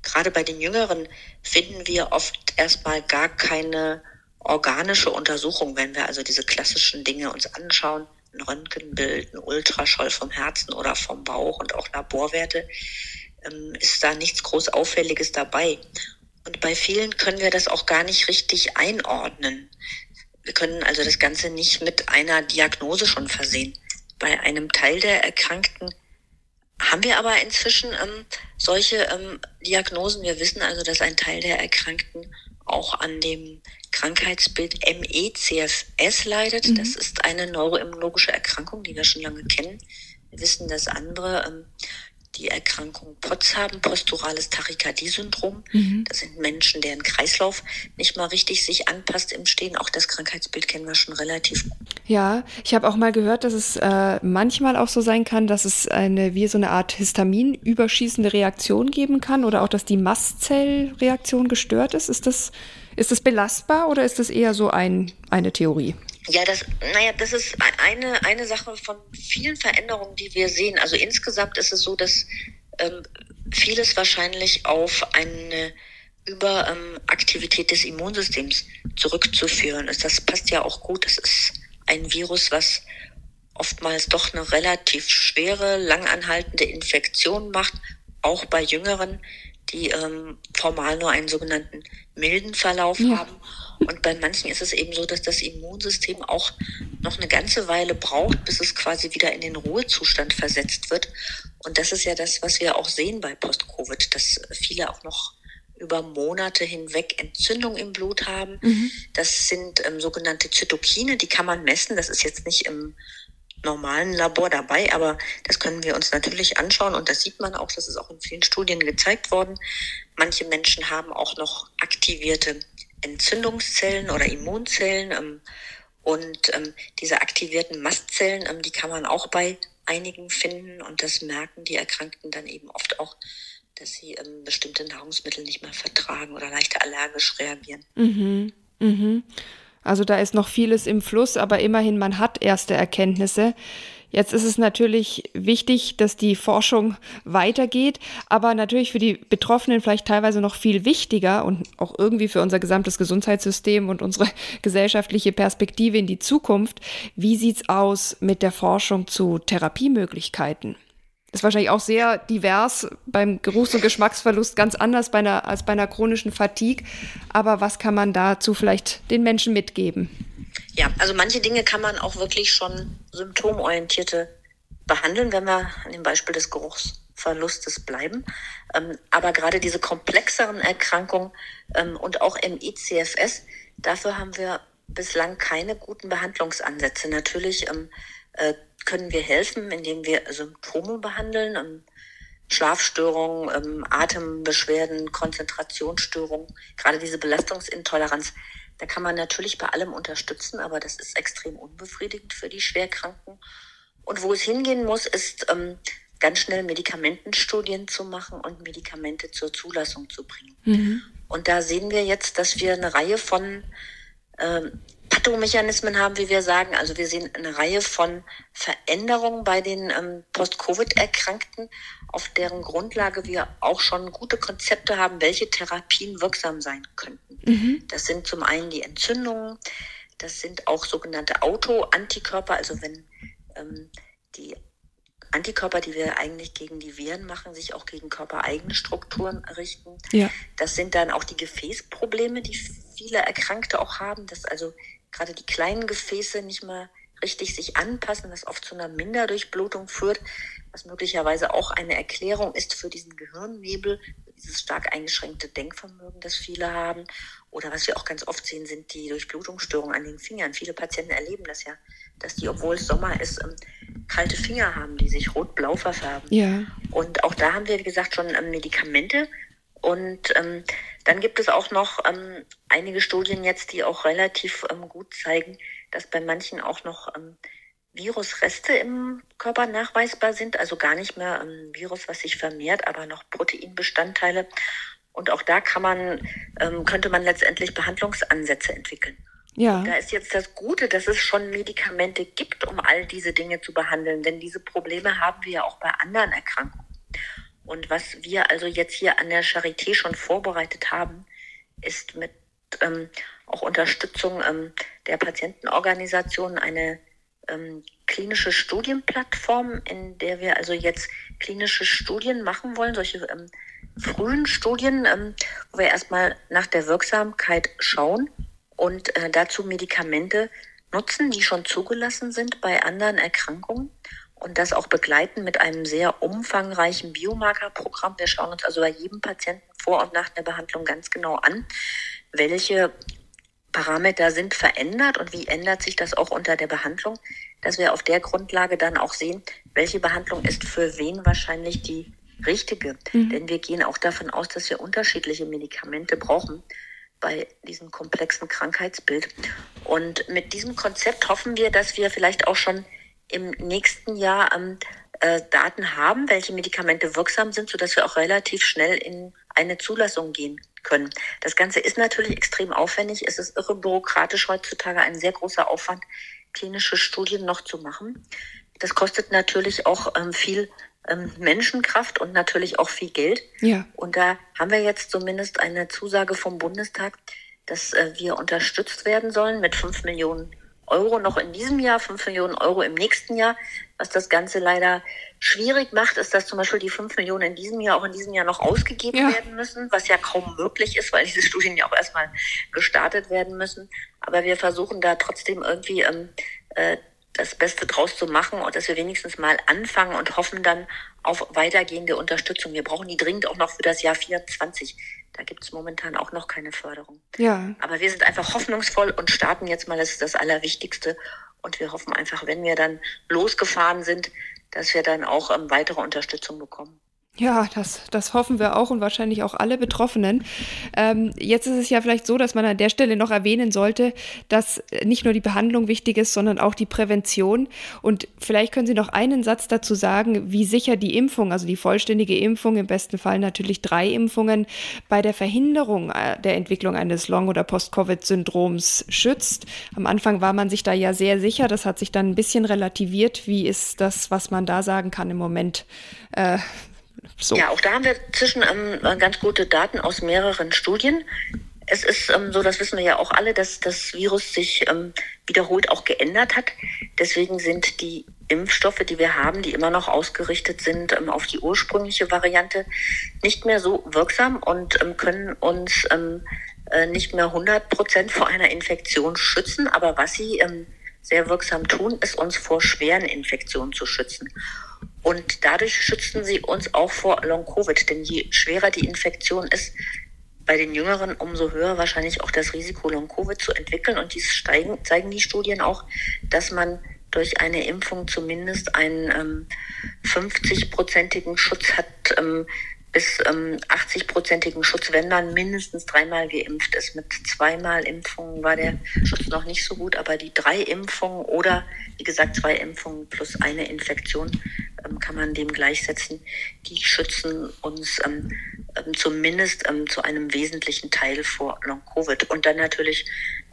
Speaker 3: Gerade bei den Jüngeren finden wir oft erstmal gar keine organische Untersuchung, wenn wir also diese klassischen Dinge uns anschauen, ein Röntgenbild, ein Ultraschall vom Herzen oder vom Bauch und auch Laborwerte, ähm, ist da nichts groß Auffälliges dabei. Und bei vielen können wir das auch gar nicht richtig einordnen. Wir können also das Ganze nicht mit einer Diagnose schon versehen. Bei einem Teil der Erkrankten haben wir aber inzwischen ähm, solche ähm, Diagnosen. Wir wissen also, dass ein Teil der Erkrankten auch an dem Krankheitsbild MECFS leidet. Mhm. Das ist eine neuroimmunologische Erkrankung, die wir schon lange kennen. Wir wissen, dass andere ähm, die Erkrankung POTS haben, posturales Tachykardie-Syndrom. Mhm. Das sind Menschen, deren Kreislauf nicht mal richtig sich anpasst im Stehen. Auch das Krankheitsbild kennen wir schon relativ gut.
Speaker 1: Ja, ich habe auch mal gehört, dass es äh, manchmal auch so sein kann, dass es eine wie so eine Art Histamin-überschießende Reaktion geben kann oder auch, dass die Mastzellreaktion gestört ist. Ist das, ist das belastbar oder ist das eher so ein, eine Theorie?
Speaker 3: Ja, das, naja, das ist eine, eine Sache von vielen Veränderungen, die wir sehen. Also insgesamt ist es so, dass ähm, vieles wahrscheinlich auf eine Überaktivität des Immunsystems zurückzuführen ist. Das passt ja auch gut. Das ist ein Virus, was oftmals doch eine relativ schwere, langanhaltende Infektion macht, auch bei Jüngeren, die ähm, formal nur einen sogenannten milden Verlauf ja. haben und bei manchen ist es eben so, dass das Immunsystem auch noch eine ganze Weile braucht, bis es quasi wieder in den Ruhezustand versetzt wird. Und das ist ja das, was wir auch sehen bei Post-Covid, dass viele auch noch über Monate hinweg Entzündung im Blut haben. Mhm. Das sind ähm, sogenannte Zytokine, die kann man messen. Das ist jetzt nicht im normalen Labor dabei, aber das können wir uns natürlich anschauen und das sieht man auch, das ist auch in vielen Studien gezeigt worden. Manche Menschen haben auch noch aktivierte Entzündungszellen oder Immunzellen. Ähm, und ähm, diese aktivierten Mastzellen, ähm, die kann man auch bei einigen finden. Und das merken die Erkrankten dann eben oft auch, dass sie bestimmte Nahrungsmittel nicht mehr vertragen oder leichter allergisch reagieren.
Speaker 1: Mhm. Mhm. Also da ist noch vieles im Fluss, aber immerhin, man hat erste Erkenntnisse. Jetzt ist es natürlich wichtig, dass die Forschung weitergeht, aber natürlich für die Betroffenen vielleicht teilweise noch viel wichtiger und auch irgendwie für unser gesamtes Gesundheitssystem und unsere gesellschaftliche Perspektive in die Zukunft. Wie sieht es aus mit der Forschung zu Therapiemöglichkeiten? Ist wahrscheinlich auch sehr divers beim Geruchs- und Geschmacksverlust, ganz anders bei einer, als bei einer chronischen Fatigue. Aber was kann man dazu vielleicht den Menschen mitgeben?
Speaker 3: Ja, also manche Dinge kann man auch wirklich schon symptomorientierte behandeln, wenn wir an dem Beispiel des Geruchsverlustes bleiben. Ähm, aber gerade diese komplexeren Erkrankungen ähm, und auch im ICFS, dafür haben wir bislang keine guten Behandlungsansätze. Natürlich ähm, äh, können wir helfen, indem wir Symptome behandeln, ähm, Schlafstörungen, ähm, Atembeschwerden, Konzentrationsstörungen, gerade diese Belastungsintoleranz. Da kann man natürlich bei allem unterstützen, aber das ist extrem unbefriedigend für die Schwerkranken. Und wo es hingehen muss, ist ähm, ganz schnell Medikamentenstudien zu machen und Medikamente zur Zulassung zu bringen. Mhm. Und da sehen wir jetzt, dass wir eine Reihe von ähm, Pathomechanismen haben, wie wir sagen. Also wir sehen eine Reihe von Veränderungen bei den ähm, Post-Covid-Erkrankten, auf deren Grundlage wir auch schon gute Konzepte haben, welche Therapien wirksam sein könnten. Mhm. Das sind zum einen die Entzündungen, das sind auch sogenannte Autoantikörper, also wenn ähm, die Antikörper, die wir eigentlich gegen die Viren machen, sich auch gegen körpereigene Strukturen richten. Ja. Das sind dann auch die Gefäßprobleme, die viele Erkrankte auch haben, dass also gerade die kleinen Gefäße nicht mehr richtig sich anpassen, was oft zu einer Minderdurchblutung führt, was möglicherweise auch eine Erklärung ist für diesen Gehirnnebel, dieses stark eingeschränkte Denkvermögen, das viele haben. Oder was wir auch ganz oft sehen, sind die Durchblutungsstörungen an den Fingern. Viele Patienten erleben das ja, dass die, obwohl es Sommer ist, ähm, kalte Finger haben, die sich rot-blau verfärben. Ja. Und auch da haben wir, wie gesagt, schon ähm, Medikamente. Und ähm, dann gibt es auch noch ähm, einige Studien jetzt, die auch relativ ähm, gut zeigen, dass bei manchen auch noch ähm, Virusreste im Körper nachweisbar sind, also gar nicht mehr ein Virus, was sich vermehrt, aber noch Proteinbestandteile. Und auch da kann man, ähm, könnte man letztendlich Behandlungsansätze entwickeln. Ja. Da ist jetzt das Gute, dass es schon Medikamente gibt, um all diese Dinge zu behandeln, denn diese Probleme haben wir ja auch bei anderen Erkrankungen. Und was wir also jetzt hier an der Charité schon vorbereitet haben, ist mit ähm, auch Unterstützung ähm, der Patientenorganisation eine ähm, klinische Studienplattform, in der wir also jetzt klinische Studien machen wollen, solche ähm, frühen Studien, ähm, wo wir erstmal nach der Wirksamkeit schauen und äh, dazu Medikamente nutzen, die schon zugelassen sind bei anderen Erkrankungen und das auch begleiten mit einem sehr umfangreichen Biomarkerprogramm. Wir schauen uns also bei jedem Patienten vor und nach der Behandlung ganz genau an, welche Parameter sind verändert und wie ändert sich das auch unter der Behandlung, dass wir auf der Grundlage dann auch sehen, welche Behandlung ist für wen wahrscheinlich die richtige. Mhm. Denn wir gehen auch davon aus, dass wir unterschiedliche Medikamente brauchen bei diesem komplexen Krankheitsbild. Und mit diesem Konzept hoffen wir, dass wir vielleicht auch schon im nächsten Jahr ähm, äh, Daten haben, welche Medikamente wirksam sind, sodass wir auch relativ schnell in eine Zulassung gehen können. Das Ganze ist natürlich extrem aufwendig. Es ist irre bürokratisch heutzutage ein sehr großer Aufwand, klinische Studien noch zu machen. Das kostet natürlich auch ähm, viel ähm, Menschenkraft und natürlich auch viel Geld. Ja. Und da haben wir jetzt zumindest eine Zusage vom Bundestag, dass äh, wir unterstützt werden sollen mit fünf Millionen Euro noch in diesem Jahr, fünf Millionen Euro im nächsten Jahr. Was das Ganze leider schwierig macht, ist, dass zum Beispiel die fünf Millionen in diesem Jahr auch in diesem Jahr noch ausgegeben ja. werden müssen, was ja kaum möglich ist, weil diese Studien ja auch erstmal gestartet werden müssen. Aber wir versuchen da trotzdem irgendwie ähm, äh, das Beste draus zu machen und dass wir wenigstens mal anfangen und hoffen dann auf weitergehende Unterstützung. Wir brauchen die dringend auch noch für das Jahr 24. Da gibt es momentan auch noch keine Förderung. Ja. Aber wir sind einfach hoffnungsvoll und starten jetzt mal, das ist das Allerwichtigste. Und wir hoffen einfach, wenn wir dann losgefahren sind, dass wir dann auch ähm, weitere Unterstützung bekommen.
Speaker 1: Ja, das, das hoffen wir auch und wahrscheinlich auch alle Betroffenen. Ähm, jetzt ist es ja vielleicht so, dass man an der Stelle noch erwähnen sollte, dass nicht nur die Behandlung wichtig ist, sondern auch die Prävention. Und vielleicht können Sie noch einen Satz dazu sagen, wie sicher die Impfung, also die vollständige Impfung, im besten Fall natürlich drei Impfungen, bei der Verhinderung äh, der Entwicklung eines Long- oder Post-Covid-Syndroms schützt. Am Anfang war man sich da ja sehr sicher. Das hat sich dann ein bisschen relativiert. Wie ist das, was man da sagen kann im Moment? Äh,
Speaker 3: so. Ja, auch da haben wir zwischen ähm, ganz gute Daten aus mehreren Studien. Es ist ähm, so, das wissen wir ja auch alle, dass das Virus sich ähm, wiederholt auch geändert hat. Deswegen sind die Impfstoffe, die wir haben, die immer noch ausgerichtet sind ähm, auf die ursprüngliche Variante, nicht mehr so wirksam und ähm, können uns ähm, äh, nicht mehr 100 Prozent vor einer Infektion schützen. Aber was sie sehr wirksam tun, ist uns vor schweren Infektionen zu schützen. Und dadurch schützen sie uns auch vor Long-Covid. Denn je schwerer die Infektion ist, bei den Jüngeren umso höher wahrscheinlich auch das Risiko, Long-Covid zu entwickeln. Und dies steigen, zeigen die Studien auch, dass man durch eine Impfung zumindest einen ähm, 50-prozentigen Schutz hat ähm, bis ähm, 80-prozentigen Schutz, wenn man mindestens dreimal geimpft ist. Mit zweimal Impfungen war der Schutz noch nicht so gut, aber die drei Impfungen oder wie gesagt zwei Impfungen plus eine Infektion ähm, kann man dem gleichsetzen. Die schützen uns ähm, ähm zumindest ähm, zu einem wesentlichen Teil vor Long-Covid. Und dann natürlich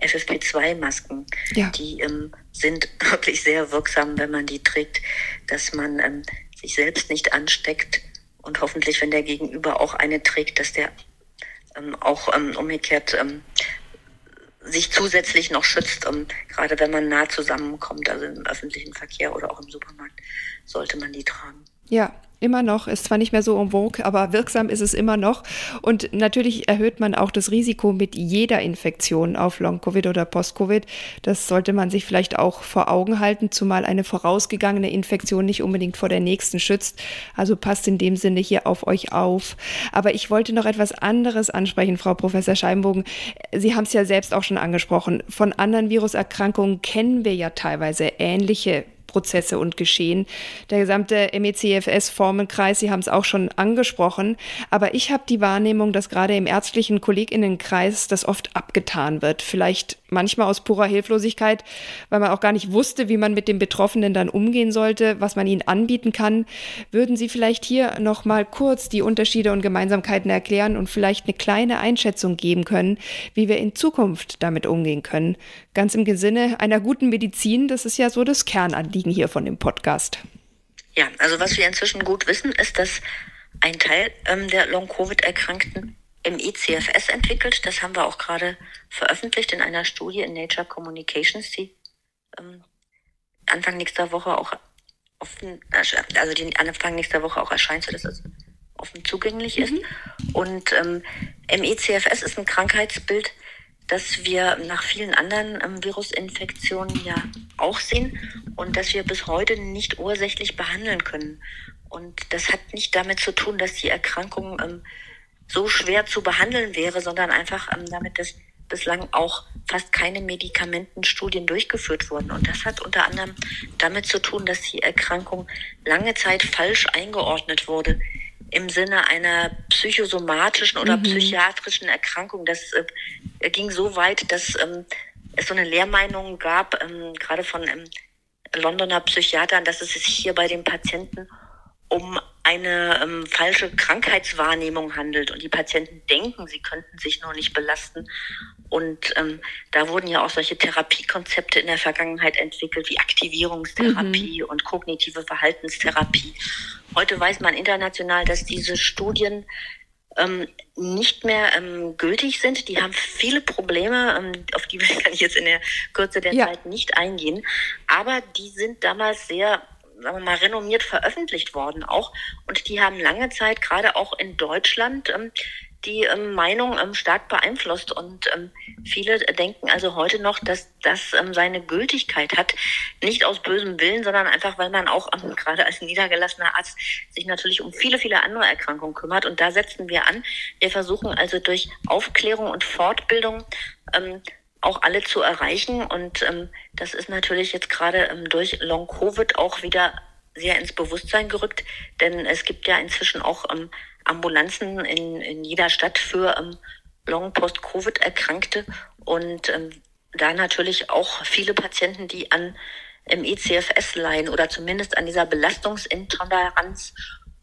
Speaker 3: FFP2-Masken. Ja. Die ähm, sind wirklich sehr wirksam, wenn man die trägt, dass man sich selbst nicht ansteckt und hoffentlich, wenn der Gegenüber auch eine trägt, dass der auch umgekehrt sich zusätzlich noch schützt, um, gerade wenn man nah zusammenkommt, also im öffentlichen Verkehr oder auch im Supermarkt, sollte man die tragen.
Speaker 1: Ja, immer noch, ist zwar nicht mehr so en vogue, aber wirksam ist es immer noch. Und natürlich erhöht man auch das Risiko mit jeder Infektion auf Long-Covid oder Post-Covid. Das sollte man sich vielleicht auch vor Augen halten, zumal eine vorausgegangene Infektion nicht unbedingt vor der nächsten schützt. Also passt in dem Sinne hier auf euch auf. Aber ich wollte noch etwas anderes ansprechen, Frau Professor Scheinbogen. Sie haben es ja selbst auch schon angesprochen. Von anderen Viruserkrankungen kennen wir ja teilweise ähnliche Prozesse und Geschehen. Der gesamte MECFS-Formenkreis, Sie haben es auch schon angesprochen, aber ich habe die Wahrnehmung, dass gerade im ärztlichen Kolleginnenkreis das oft abgetan wird. Vielleicht manchmal aus purer Hilflosigkeit, weil man auch gar nicht wusste, wie man mit den Betroffenen dann umgehen sollte, was man ihnen anbieten kann. Würden Sie vielleicht hier noch mal kurz die Unterschiede und Gemeinsamkeiten erklären und vielleicht eine kleine Einschätzung geben können, wie wir in Zukunft damit umgehen können? Ganz im Sinne einer guten Medizin, das ist ja so das Kernanliegen hier von dem Podcast.
Speaker 3: Ja, also was wir inzwischen gut wissen, ist, dass ein Teil ähm, der Long-Covid-Erkrankten im ECFS entwickelt. Das haben wir auch gerade veröffentlicht in einer Studie in Nature Communications, die ähm, Anfang nächster Woche auch offen, also die Anfang nächster Woche auch erscheint, sodass es offen zugänglich ist. Mhm. Und ähm, MECFS ist ein Krankheitsbild, das wir nach vielen anderen ähm, Virusinfektionen ja auch sehen und das wir bis heute nicht ursächlich behandeln können. Und das hat nicht damit zu tun, dass die Erkrankung ähm, so schwer zu behandeln wäre, sondern einfach ähm, damit, dass bislang auch fast keine Medikamentenstudien durchgeführt wurden. Und das hat unter anderem damit zu tun, dass die Erkrankung lange Zeit falsch eingeordnet wurde im Sinne einer psychosomatischen oder mhm. psychiatrischen Erkrankung. Das äh, ging so weit, dass ähm, es so eine Lehrmeinung gab, ähm, gerade von ähm, Londoner Psychiatern, dass es sich hier bei den Patienten um eine ähm, falsche Krankheitswahrnehmung handelt und die Patienten denken, sie könnten sich nur nicht belasten. Und ähm, da wurden ja auch solche Therapiekonzepte in der Vergangenheit entwickelt, wie Aktivierungstherapie mhm. und kognitive Verhaltenstherapie. Heute weiß man international, dass diese Studien ähm, nicht mehr ähm, gültig sind. Die haben viele Probleme, ähm, auf die will ich jetzt in der Kürze der ja. Zeit nicht eingehen. Aber die sind damals sehr sagen wir mal, renommiert veröffentlicht worden auch. Und die haben lange Zeit, gerade auch in Deutschland, ähm, die ähm, Meinung ähm, stark beeinflusst. Und ähm, viele denken also heute noch, dass das ähm, seine Gültigkeit hat. Nicht aus bösem Willen, sondern einfach, weil man auch ähm, gerade als niedergelassener Arzt sich natürlich um viele, viele andere Erkrankungen kümmert. Und da setzen wir an. Wir versuchen also durch Aufklärung und Fortbildung ähm, auch alle zu erreichen. Und ähm, das ist natürlich jetzt gerade ähm, durch Long-Covid auch wieder sehr ins Bewusstsein gerückt, denn es gibt ja inzwischen auch ähm, Ambulanzen in, in jeder Stadt für ähm, Long-Post-Covid-Erkrankte und ähm, da natürlich auch viele Patienten, die an im ECFS leiden oder zumindest an dieser Belastungsintoleranz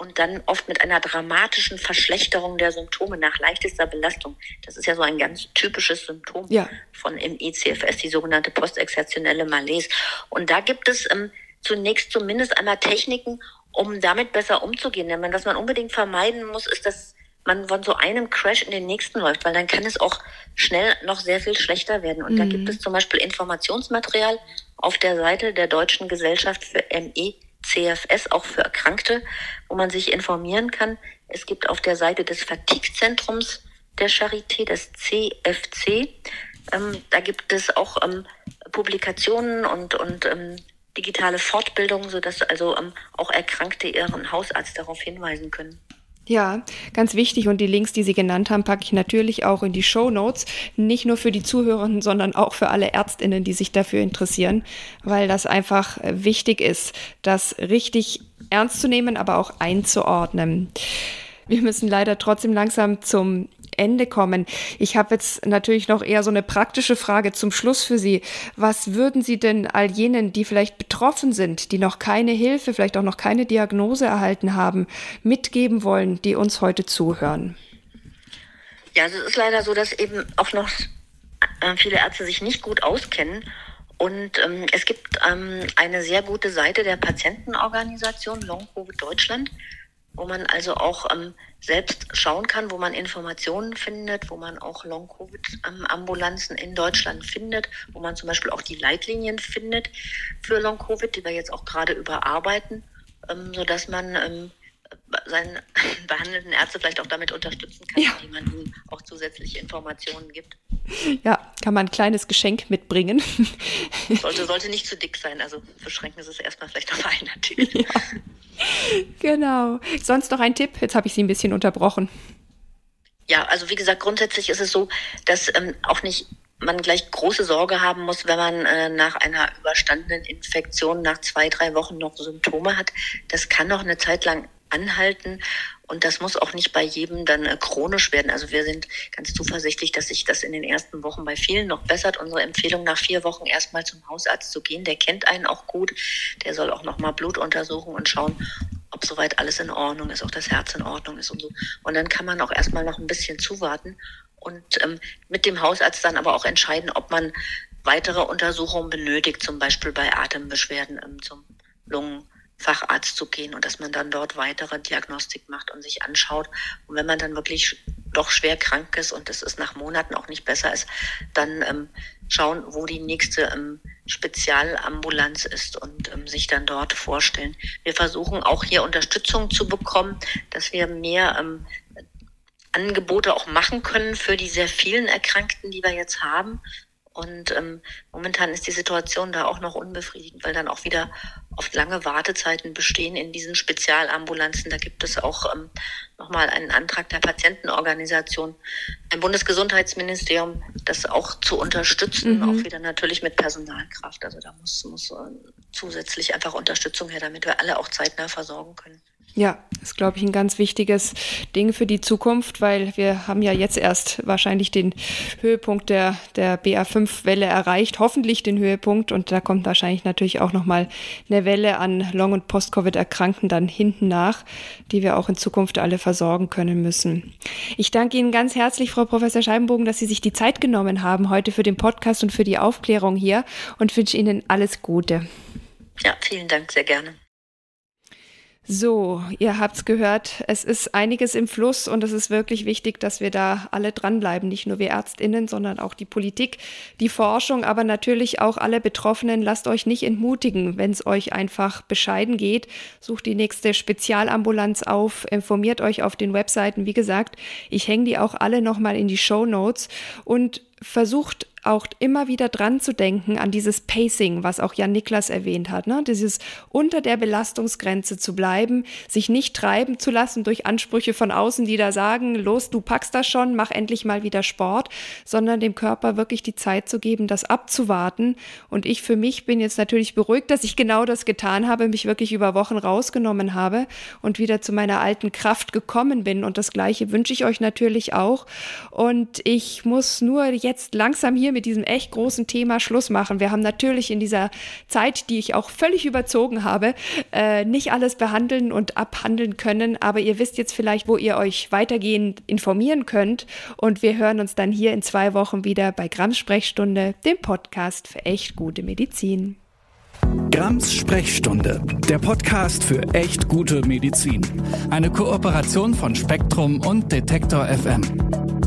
Speaker 3: und dann oft mit einer dramatischen Verschlechterung der Symptome nach leichtester Belastung. Das ist ja so ein ganz typisches Symptom ja. von im ECFS, die sogenannte postexertionelle Malaise. Und da gibt es ähm, zunächst zumindest einmal Techniken, um damit besser umzugehen. Denn was man unbedingt vermeiden muss, ist, dass man von so einem Crash in den nächsten läuft, weil dann kann es auch schnell noch sehr viel schlechter werden. Und mhm. da gibt es zum Beispiel Informationsmaterial auf der Seite der Deutschen Gesellschaft für ME CFS auch für Erkrankte, wo man sich informieren kann. Es gibt auf der Seite des Fatigue-Zentrums der Charité, das CFC, ähm, da gibt es auch ähm, Publikationen und, und ähm, digitale Fortbildungen, sodass also ähm, auch Erkrankte ihren Hausarzt darauf hinweisen können.
Speaker 1: Ja, ganz wichtig. Und die Links, die Sie genannt haben, packe ich natürlich auch in die Show Notes. Nicht nur für die Zuhörenden, sondern auch für alle Ärztinnen, die sich dafür interessieren, weil das einfach wichtig ist, das richtig ernst zu nehmen, aber auch einzuordnen. Wir müssen leider trotzdem langsam zum Ende kommen. Ich habe jetzt natürlich noch eher so eine praktische Frage zum Schluss für Sie. Was würden Sie denn all jenen, die vielleicht betroffen sind, die noch keine Hilfe, vielleicht auch noch keine Diagnose erhalten haben, mitgeben wollen, die uns heute zuhören?
Speaker 3: Ja, also es ist leider so, dass eben auch noch äh, viele Ärzte sich nicht gut auskennen. Und ähm, es gibt ähm, eine sehr gute Seite der Patientenorganisation Long Covid Deutschland, wo man also auch ähm, selbst schauen kann, wo man Informationen findet, wo man auch Long-Covid-Ambulanzen in Deutschland findet, wo man zum Beispiel auch die Leitlinien findet für Long-Covid, die wir jetzt auch gerade überarbeiten, ähm, sodass man ähm, seinen behandelnden Ärzte vielleicht auch damit unterstützen kann, ja. indem man ihnen auch zusätzliche Informationen gibt.
Speaker 1: Ja, kann man ein kleines Geschenk mitbringen.
Speaker 3: Sollte, sollte nicht zu dick sein, also beschränken Sie es erstmal vielleicht auf ein Artikel. Ja.
Speaker 1: Genau. Sonst noch ein Tipp? Jetzt habe ich Sie ein bisschen unterbrochen.
Speaker 3: Ja, also wie gesagt, grundsätzlich ist es so, dass ähm, auch nicht man gleich große Sorge haben muss, wenn man äh, nach einer überstandenen Infektion nach zwei, drei Wochen noch Symptome hat. Das kann noch eine Zeit lang anhalten und das muss auch nicht bei jedem dann äh, chronisch werden. Also wir sind ganz zuversichtlich, dass sich das in den ersten Wochen bei vielen noch bessert. Unsere Empfehlung nach vier Wochen erstmal zum Hausarzt zu gehen, der kennt einen auch gut. Der soll auch nochmal Blut untersuchen und schauen, ob soweit alles in Ordnung ist, auch das Herz in Ordnung ist und so. Und dann kann man auch erstmal noch ein bisschen zuwarten und ähm, mit dem Hausarzt dann aber auch entscheiden, ob man weitere Untersuchungen benötigt, zum Beispiel bei Atembeschwerden ähm, zum Lungen Facharzt zu gehen und dass man dann dort weitere Diagnostik macht und sich anschaut. Und wenn man dann wirklich doch schwer krank ist und es ist nach Monaten auch nicht besser ist, dann ähm, schauen, wo die nächste ähm, Spezialambulanz ist und ähm, sich dann dort vorstellen. Wir versuchen auch hier Unterstützung zu bekommen, dass wir mehr ähm, Angebote auch machen können für die sehr vielen Erkrankten, die wir jetzt haben. Und ähm, momentan ist die Situation da auch noch unbefriedigend, weil dann auch wieder oft lange Wartezeiten bestehen in diesen Spezialambulanzen. Da gibt es auch ähm, nochmal einen Antrag der Patientenorganisation im Bundesgesundheitsministerium, das auch zu unterstützen, mhm. auch wieder natürlich mit Personalkraft. Also da muss, muss äh, zusätzlich einfach Unterstützung her, damit wir alle auch zeitnah versorgen können.
Speaker 1: Ja, ist, glaube ich, ein ganz wichtiges Ding für die Zukunft, weil wir haben ja jetzt erst wahrscheinlich den Höhepunkt der, der BA5-Welle erreicht, hoffentlich den Höhepunkt. Und da kommt wahrscheinlich natürlich auch nochmal eine Welle an Long- und Post-Covid-Erkrankten dann hinten nach, die wir auch in Zukunft alle versorgen können müssen. Ich danke Ihnen ganz herzlich, Frau Professor Scheibenbogen, dass Sie sich die Zeit genommen haben heute für den Podcast und für die Aufklärung hier und wünsche Ihnen alles Gute.
Speaker 3: Ja, vielen Dank, sehr gerne.
Speaker 1: So, ihr habt's gehört, es ist einiges im Fluss und es ist wirklich wichtig, dass wir da alle dranbleiben, nicht nur wir Ärztinnen, sondern auch die Politik, die Forschung, aber natürlich auch alle Betroffenen. Lasst euch nicht entmutigen, wenn es euch einfach bescheiden geht. Sucht die nächste Spezialambulanz auf, informiert euch auf den Webseiten. Wie gesagt, ich hänge die auch alle nochmal in die Show Notes und versucht auch immer wieder dran zu denken an dieses Pacing, was auch Jan Niklas erwähnt hat, ne? dieses unter der Belastungsgrenze zu bleiben, sich nicht treiben zu lassen durch Ansprüche von außen, die da sagen, los, du packst das schon, mach endlich mal wieder Sport, sondern dem Körper wirklich die Zeit zu geben, das abzuwarten. Und ich für mich bin jetzt natürlich beruhigt, dass ich genau das getan habe, mich wirklich über Wochen rausgenommen habe und wieder zu meiner alten Kraft gekommen bin. Und das Gleiche wünsche ich euch natürlich auch. Und ich muss nur jetzt langsam hier mit diesem echt großen Thema Schluss machen. Wir haben natürlich in dieser Zeit, die ich auch völlig überzogen habe, äh, nicht alles behandeln und abhandeln können. Aber ihr wisst jetzt vielleicht, wo ihr euch weitergehend informieren könnt. Und wir hören uns dann hier in zwei Wochen wieder bei Grams Sprechstunde, dem Podcast für echt gute Medizin.
Speaker 4: Grams Sprechstunde, der Podcast für echt gute Medizin. Eine Kooperation von Spektrum und Detektor FM.